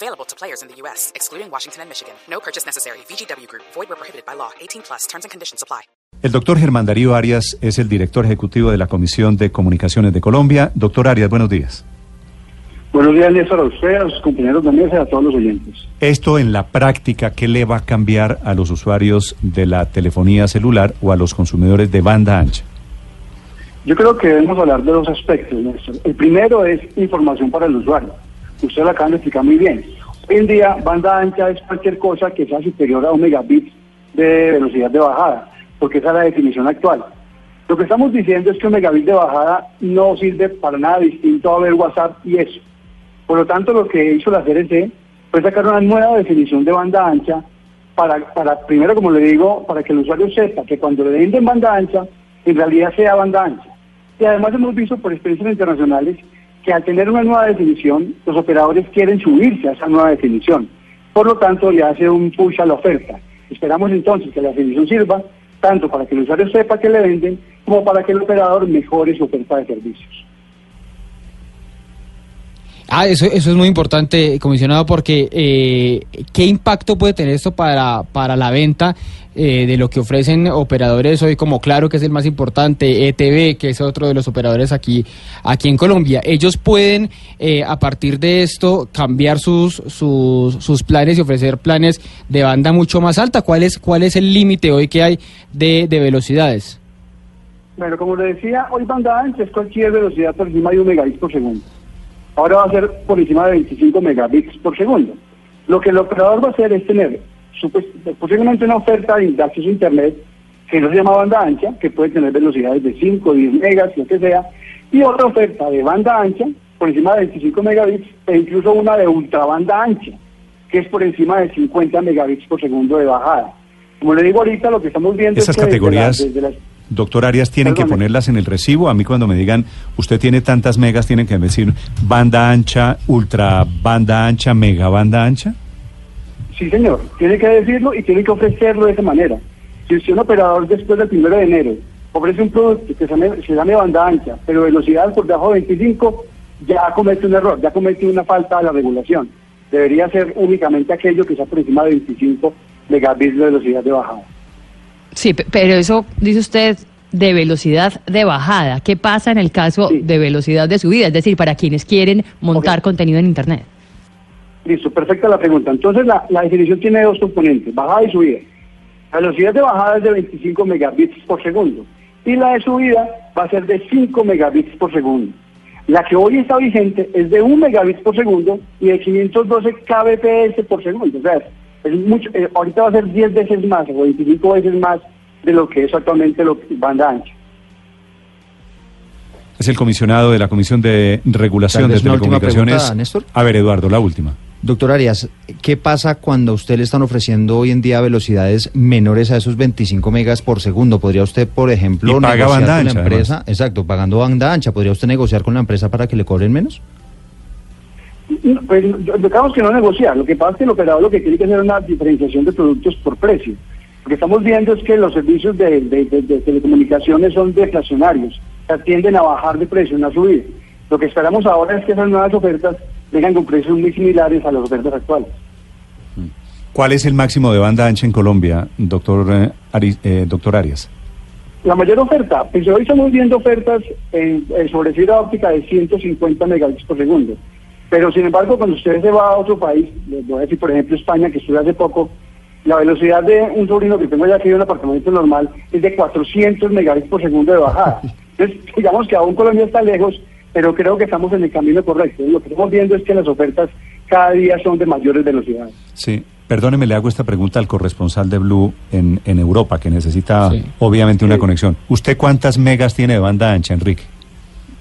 Available to players in the U.S., excluding Washington and Michigan. No purchase necessary. VGW Group. Void where prohibited by law. 18 plus. Terms and conditions apply. El doctor Germán Darío Arias es el director ejecutivo de la Comisión de Comunicaciones de Colombia. Doctor Arias, buenos días. Buenos días, Néstor, a usted, a sus compañeros de mesa y a todos los oyentes. Esto en la práctica, ¿qué le va a cambiar a los usuarios de la telefonía celular o a los consumidores de banda ancha? Yo creo que debemos hablar de dos aspectos, Néstor. El primero es información para el usuario. Usted lo acaban de explicar muy bien. Hoy en día, banda ancha es cualquier cosa que sea superior a un megabit de velocidad de bajada, porque esa es la definición actual. Lo que estamos diciendo es que un megabit de bajada no sirve para nada distinto a ver WhatsApp y eso. Por lo tanto, lo que hizo la CRC fue sacar una nueva definición de banda ancha para, para, primero, como le digo, para que el usuario sepa que cuando le venden banda ancha, en realidad sea banda ancha. Y además hemos visto por experiencias internacionales que al tener una nueva definición, los operadores quieren subirse a esa nueva definición. Por lo tanto, le hace un push a la oferta. Esperamos entonces que la definición sirva tanto para que el usuario sepa que le venden, como para que el operador mejore su oferta de servicios. Ah, eso, eso es muy importante, comisionado, porque eh, ¿qué impacto puede tener esto para, para la venta eh, de lo que ofrecen operadores hoy como Claro, que es el más importante, ETV, que es otro de los operadores aquí, aquí en Colombia? Ellos pueden, eh, a partir de esto, cambiar sus, sus, sus planes y ofrecer planes de banda mucho más alta. ¿Cuál es, cuál es el límite hoy que hay de, de velocidades? Bueno, como le decía, hoy banda ancha es cualquier velocidad por encima de un megabit por segundo. Ahora va a ser por encima de 25 megabits por segundo. Lo que el operador va a hacer es tener posiblemente una oferta de acceso a Internet que no se llama banda ancha, que puede tener velocidades de 5, 10 megas, lo que sea, y otra oferta de banda ancha por encima de 25 megabits e incluso una de ultra banda ancha, que es por encima de 50 megabits por segundo de bajada. Como le digo ahorita, lo que estamos viendo Esas es que categorías... desde las- Doctor Arias, tienen que ponerlas en el recibo. A mí cuando me digan, usted tiene tantas megas, tienen que decir banda ancha, ultra banda ancha, mega banda ancha. Sí, señor, tiene que decirlo y tiene que ofrecerlo de esa manera. Si si un operador después del primero de enero ofrece un producto que se llame, se llame banda ancha, pero velocidad por debajo de 25, ya comete un error, ya comete una falta a la regulación. Debería ser únicamente aquello que sea por encima de 25 megabits de velocidad de bajada. Sí, pe- pero eso dice usted de velocidad de bajada. ¿Qué pasa en el caso Sí. de velocidad de subida? Es decir, para quienes quieren montar contenido en Internet. Listo, perfecta la pregunta. Entonces la, la definición tiene dos componentes, bajada y subida. La velocidad de bajada es de 25 megabits por segundo y la de subida va a ser de 5 megabits por segundo. La que hoy está vigente es de 1 megabits por segundo y de 512 kbps por segundo. O sea, es mucho, eh, ahorita va a ser 10 veces más o 25 veces más de lo que es actualmente lo, banda ancha. Es el comisionado de la Comisión de Regulación de Telecomunicaciones. A ver, Eduardo, la última. Doctor Arias, ¿qué pasa cuando a usted le están ofreciendo hoy en día velocidades menores a esos 25 megas por segundo? ¿Podría usted, por ejemplo, Y paga negociar banda con ancha, la empresa? además. Exacto, pagando banda ancha. ¿Podría usted negociar con la empresa para que le cobren menos? No, Pues digamos que no negociar. Lo que pasa es que el operador lo que tiene que hacer es una diferenciación de productos por precio. Lo que estamos viendo es que los servicios de, de- de- de telecomunicaciones son deflacionarios, o sea, tienden a bajar de precio, no a subir. Lo que esperamos ahora es que esas nuevas ofertas vengan con precios muy similares a las ofertas actuales. ¿Cuál es el máximo de banda ancha en Colombia, doctor, eh, Ari- eh, doctor Arias? La mayor oferta, pues hoy estamos viendo ofertas en, en sobre fibra óptica de 150 megabits por segundo. Pero sin embargo, cuando usted se va a otro país, les voy a decir por ejemplo España, que estuve hace poco, la velocidad de un sobrino que tengo ya aquí en un apartamento normal es de 400 megabits por segundo de bajada. Entonces, digamos que aún Colombia está lejos, pero creo que estamos en el camino correcto. Lo que estamos viendo es que las ofertas cada día son de mayores velocidades. Sí. Perdóneme, le hago esta pregunta al corresponsal de Blue en, en Europa, que necesita Sí. obviamente una Sí. conexión. ¿Usted cuántas megas tiene de banda ancha, Enrique?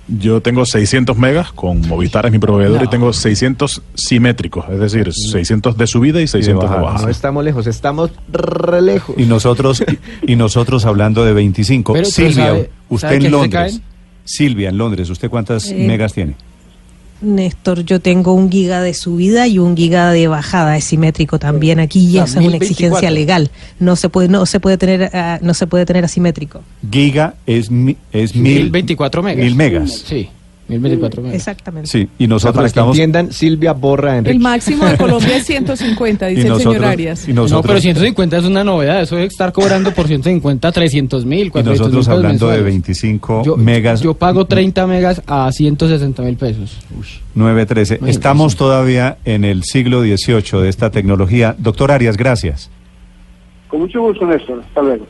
Yo tengo 600 megas con Movistar es mi proveedor No. y tengo 600 simétricos, es decir, 600 de subida y 600 de bajada. bajada. No estamos lejos, estamos re lejos. Y nosotros, y nosotros hablando de 25. Pero- pero Silvia, sabe- usted ¿sabe en Londres. Silvia, en Londres, ¿usted cuántas Eh, megas tiene? Néstor, yo tengo un giga de subida y un giga de bajada, es simétrico también aquí y esa es una 1024. exigencia legal. No se puede, no se puede tener, ah, no se puede tener asimétrico. Giga es, mi- es mil, 1024 megas. mil megas. Sí, 1024 megas. Exactamente. Sí, y O sea, nosotros para que estamos. entiendan, Silvia borra a El Enrique. máximo de Colombia es 150, y dice el nosotros, señor Arias. y No, nosotros, pero 150 es una novedad. Eso es estar cobrando por 150 300 mil, y 400 mil nosotros pesos hablando de mensuales. 25 Yo, megas. yo pago 30 megas a 160 mil pesos. 913. Imagínate Estamos eso. todavía en el siglo XVIII de esta tecnología. Doctor Arias, gracias. Con mucho gusto, Néstor. Hasta luego.